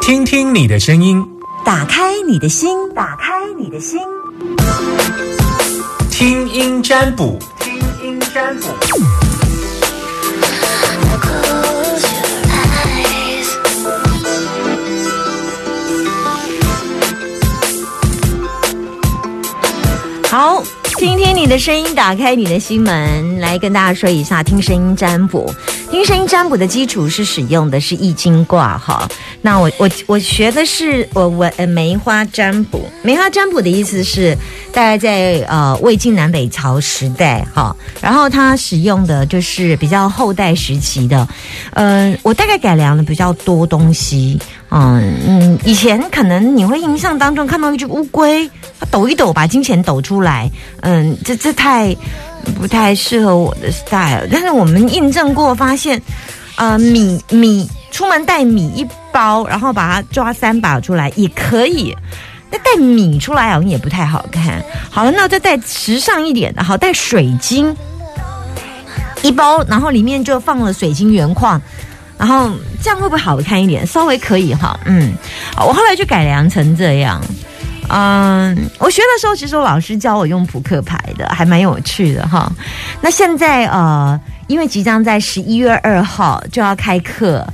听听你的声音，打开你的心，打开你的心，听音占卜，听音占卜。好，听听你的声音，打开你的心门，来跟大家说一下，听声音占卜。听声音占卜的基础是使用的是易经卦哈。那我我我学的是我我呃梅花占卜。梅花占卜的意思是大概在呃魏晋南北朝时代哈，然后它使用的就是比较后代时期的。嗯，我大概改良了比较多东西。嗯嗯，以前可能你会印象当中看到一只乌龟，它抖一抖把金钱抖出来。嗯，这这太。不太适合我的 style，但是我们印证过，发现，呃，米米出门带米一包，然后把它抓三把出来也可以。那带米出来好像也不太好看。好了，那再带时尚一点的，好带水晶一包，然后里面就放了水晶原矿，然后这样会不会好看一点？稍微可以哈，嗯，我后来就改良成这样。嗯，我学的时候，其实老师教我用扑克牌的，还蛮有趣的哈。那现在呃，因为即将在十一月二号就要开课，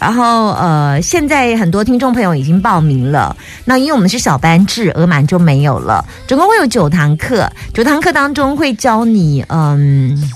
然后呃，现在很多听众朋友已经报名了。那因为我们是小班制，额满就没有了。总共会有九堂课，九堂课当中会教你嗯。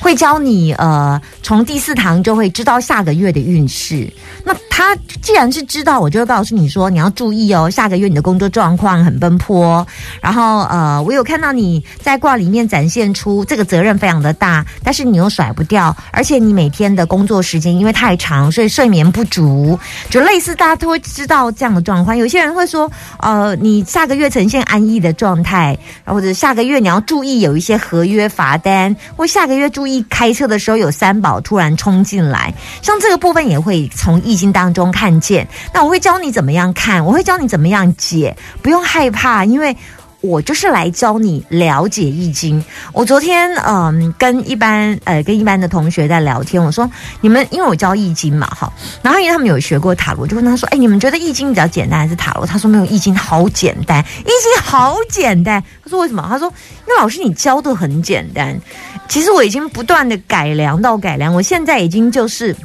会教你，呃，从第四堂就会知道下个月的运势。那他既然是知道，我就会告诉你说，你要注意哦，下个月你的工作状况很奔波。然后，呃，我有看到你在卦里面展现出这个责任非常的大，但是你又甩不掉，而且你每天的工作时间因为太长，所以睡眠不足，就类似大家都会知道这样的状况。有些人会说，呃，你下个月呈现安逸的状态，或者下个月你要注意有一些合约罚单，或下个月注意。开车的时候有三宝突然冲进来，像这个部分也会从易经当中看见。那我会教你怎么样看，我会教你怎么样解，不用害怕，因为我就是来教你了解易经。我昨天嗯跟一般呃跟一般的同学在聊天，我说你们因为我教易经嘛哈，然后因为他们有学过塔罗，就问他说，哎，你们觉得易经比较简单还是塔罗？他说没有，易经好简单，易经好简单。他说为什么？他说那老师你教的很简单。其实我已经不断的改良到改良，我现在已经就是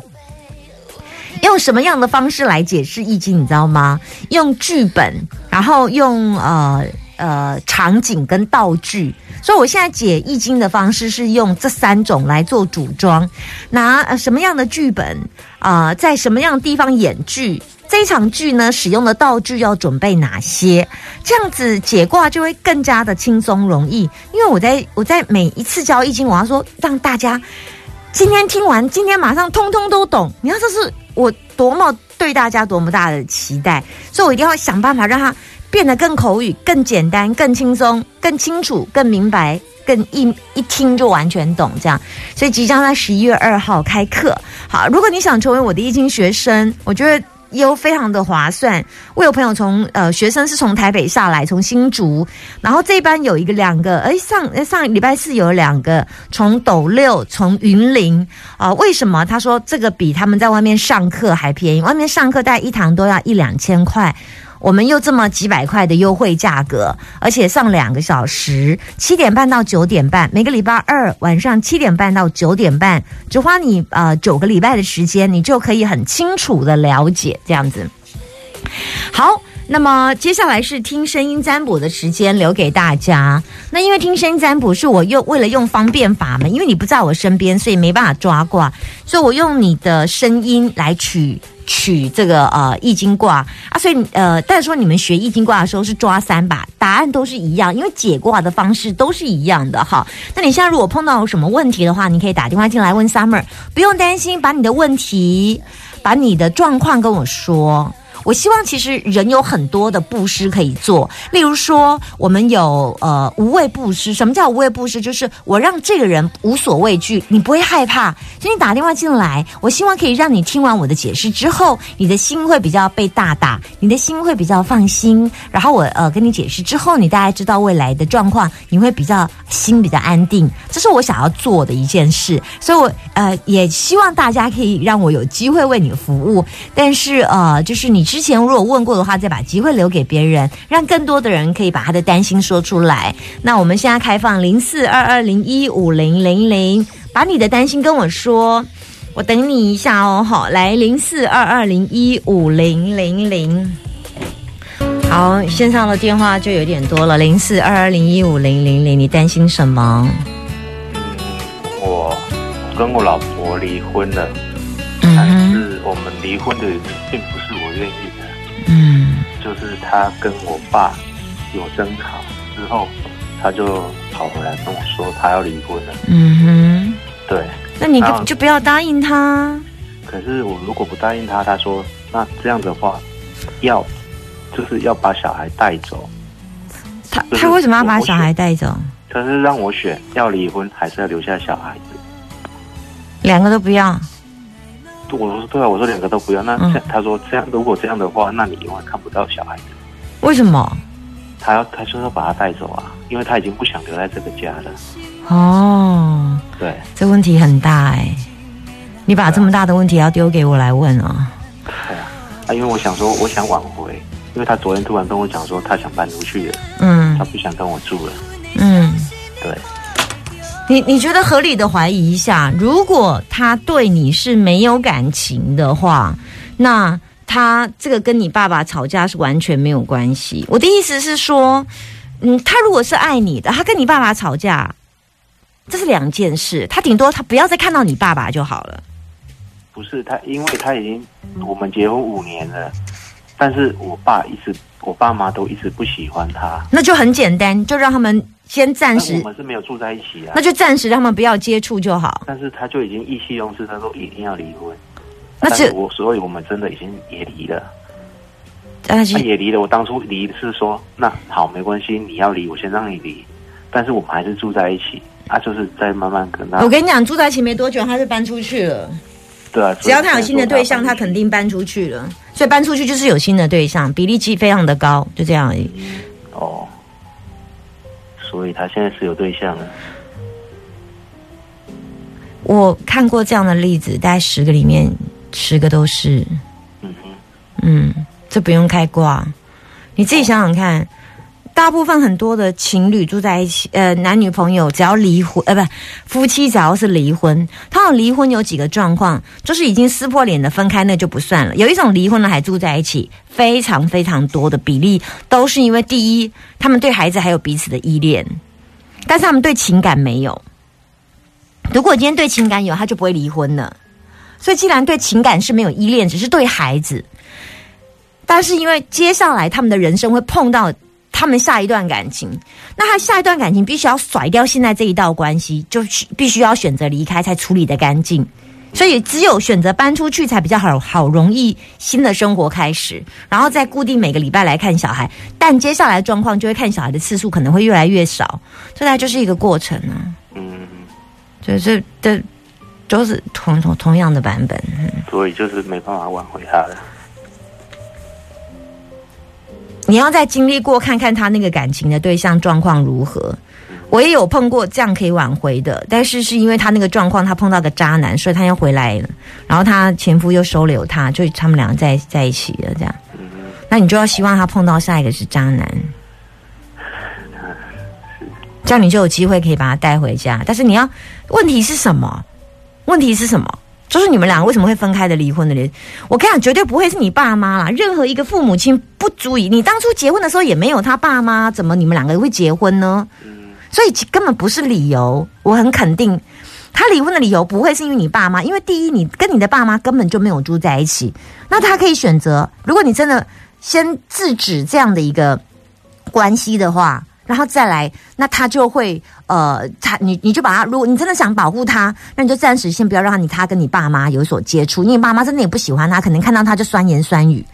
用什么样的方式来解释易经，你知道吗？用剧本，然后用呃呃场景跟道具，所以我现在解易经的方式是用这三种来做组装，拿什么样的剧本啊，在什么样的地方演剧。这一场剧呢，使用的道具要准备哪些？这样子解卦就会更加的轻松容易。因为我在我在每一次教易经，我要说让大家今天听完，今天马上通通都懂。你看，这是我多么对大家多么大的期待，所以我一定要想办法让他变得更口语、更简单、更轻松、更清楚、更明白、更一一听就完全懂。这样，所以即将在十一月二号开课。好，如果你想成为我的易经学生，我觉得。又非常的划算。我有朋友从呃学生是从台北下来，从新竹，然后这一班有一个两个，哎上上礼拜四有两个从斗六从云林啊，为什么？他说这个比他们在外面上课还便宜，外面上课大概一堂都要一两千块。我们又这么几百块的优惠价格，而且上两个小时，七点半到九点半，每个礼拜二晚上七点半到九点半，只花你呃九个礼拜的时间，你就可以很清楚的了解这样子。好。那么接下来是听声音占卜的时间，留给大家。那因为听声音占卜是我用为了用方便法嘛，因为你不在我身边，所以没办法抓卦，所以我用你的声音来取取这个呃易经卦啊。所以呃，但是说你们学易经卦的时候是抓三把，答案都是一样，因为解卦的方式都是一样的哈。那你现在如果碰到什么问题的话，你可以打电话进来问 Summer，不用担心，把你的问题，把你的状况跟我说。我希望其实人有很多的布施可以做，例如说我们有呃无畏布施。什么叫无畏布施？就是我让这个人无所畏惧，你不会害怕。所以你打电话进来，我希望可以让你听完我的解释之后，你的心会比较被大打，你的心会比较放心。然后我呃跟你解释之后，你大概知道未来的状况，你会比较心比较安定。这是我想要做的一件事，所以我呃也希望大家可以让我有机会为你服务。但是呃，就是你之前如果问过的话，再把机会留给别人，让更多的人可以把他的担心说出来。那我们现在开放零四二二零一五零零零，把你的担心跟我说，我等你一下哦。好，来零四二二零一五零零零。好，线上的电话就有点多了，零四二二零一五零零零，你担心什么？我跟我老婆离婚了，嗯但，是我们离婚的原因并不是我愿意的，嗯就是他跟我爸有争吵之后，他就跑回来跟我说他要离婚了。嗯哼对，那你就就不要答应他。可是我如果不答应他，他说那这样的话，要就是要把小孩带走，他他为什么要把小孩带走？他是让我选要离婚还是要留下小孩子。两个都不要。我说对啊，我说两个都不要。那嗯这样她说这样如果这样的话，那你永远看不到小孩子。为什么？他要他说要把他带走啊，因为他已经不想留在这个家了。哦，对，这问题很大哎、你把这么大的问题要丢给我来问啊？对啊，啊，因为我想说，我想挽回，因为他昨天突然跟我讲说他想搬出去了，嗯他不想跟我住了。嗯，对，你你觉得合理的怀疑一下，如果他对你是没有感情的话，那他这个跟你爸爸吵架是完全没有关系。我的意思是说，嗯，他如果是爱你的，他跟你爸爸吵架，这是两件事。他顶多他不要再看到你爸爸就好了。不是他，因为他已经我们结婚五年了，但是我爸一直，我爸妈都一直不喜欢他。那就很简单，就让他们先暂时我，们是没有住在一起啊那。就暂时让他们不要接触就好。但是他就已经意气用事，他说一定要离婚。那是我，所以我们真的已经也离了。但是他也离了。我当初离是说，那好没关系，你要离，我先让你离，但是我们还是住在一起。啊，就是在慢慢跟他我，跟你讲，住在一起没多久，他就搬出去了。对啊，只要他有新的对象，他肯定搬出去了。所以搬出去就是有新的对象，比例其实非常的高，就这样而已。哦，所以他现在是有对象了。我看过这样的例子，大概十个里面十个都是，嗯哼，嗯，这不用开挂，你自己想想看。大部分很多的情侣住在一起，呃，男女朋友只要离婚，呃，不，夫妻只要是离婚，通常离婚有几个状况，就是已经撕破脸的分开，那就不算了。有一种离婚了还住在一起，非常非常多的比例都是因为第一，他们对孩子还有彼此的依恋，但是他们对情感没有。如果今天对情感有，他就不会离婚了。所以既然对情感是没有依恋，只是对孩子，但是因为接下来他们的人生会碰到他们下一段感情，那他下一段感情必须要甩掉现在这一道关系，就需必须要选择离开才处理的干净。所以只有选择搬出去才比较好，好容易新的生活开始，然后再固定每个礼拜来看小孩。但接下来的状况就会看小孩的次数可能会越来越少，这大概就是一个过程啊。嗯，就是这都是同同同样的版本。所以就是没办法挽回他了。你要再经历过，看看他那个感情的对象状况如何。我也有碰过这样可以挽回的，但是是因为他那个状况，他碰到个渣男，所以他又回来了，然后他前夫又收留他，就他们两个在在一起了，这样。那你就要希望他碰到下一个是渣男，这样你就有机会可以把他带回家。但是你要，问题是什么？问题是什么？就是你们两个为什么会分开的、离婚的？我跟你讲，绝对不会是你爸妈啦。任何一个父母亲不足以，你当初结婚的时候也没有他爸妈，怎么你们两个会结婚呢？嗯所以根本不是理由。我很肯定，他离婚的理由不会是因为你爸妈，因为第一，你跟你的爸妈根本就没有住在一起。那他可以选择，如果你真的先制止这样的一个关系的话，然后再来，那他就会呃，他你你就把他，如果你真的想保护他，那你就暂时先不要让你他跟你爸妈有所接触，因为爸妈真的也不喜欢他，可能看到他就酸言酸语。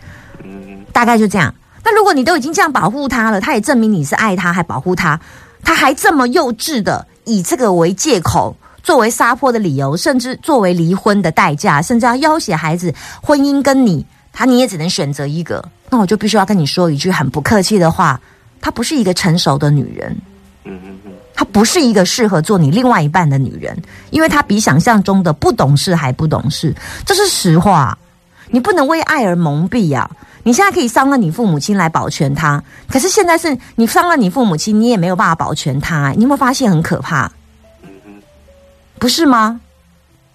嗯大概就这样。那如果你都已经这样保护他了，他也证明你是爱他，还保护他，他还这么幼稚的以这个为借口，作为撒泼的理由，甚至作为离婚的代价，甚至要要挟孩子婚姻跟你，他你也只能选择一个。那我就必须要跟你说一句很不客气的话，她不是一个成熟的女人。嗯嗯嗯，她不是一个适合做你另外一半的女人，因为她比想象中的不懂事还不懂事，这是实话。你不能为爱而蒙蔽呀、你现在可以伤了你父母亲来保全他，可是现在是你伤了你父母亲，你也没有办法保全他。你有没有发现很可怕？嗯嗯不是吗？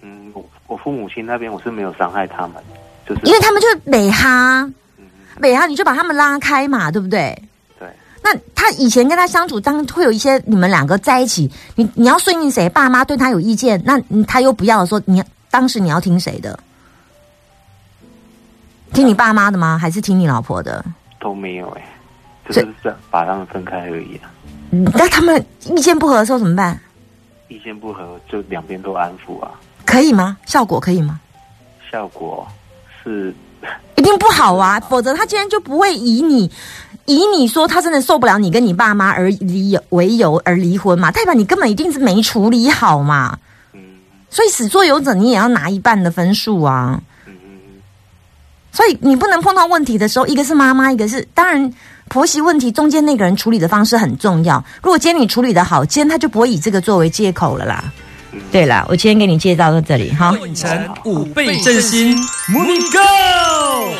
嗯，我我父母亲那边我是没有伤害他们，就是因为他们就是美哈，美哈你就把他们拉开嘛，对不对？对，那他以前跟他相处，当然会有一些你们两个在一起，你你要顺应谁？爸妈对他有意见，那他又不要说，你当时你要听谁的？听你爸妈的吗？还是听你老婆的？都没有哎、就是这把他们分开而已啊。嗯那他们意见不合的时候怎么办？意见不合就两边都安抚啊，可以吗？效果可以吗？效果是一定不好啊，否则他今天就不会以你以你说他真的受不了你跟你爸妈而离为由而离婚嘛，代表你根本一定是没处理好嘛。嗯所以始作俑者你也要拿一半的分数啊。嗯嗯嗯所以你不能碰到问题的时候，一个是妈妈，一个是当然婆媳问题中间那个人处理的方式很重要。如果今天你处理的好，今天他就不会以这个作为借口了啦。对了，我今天给你介绍到这里哈。成五倍振兴，Movie Go！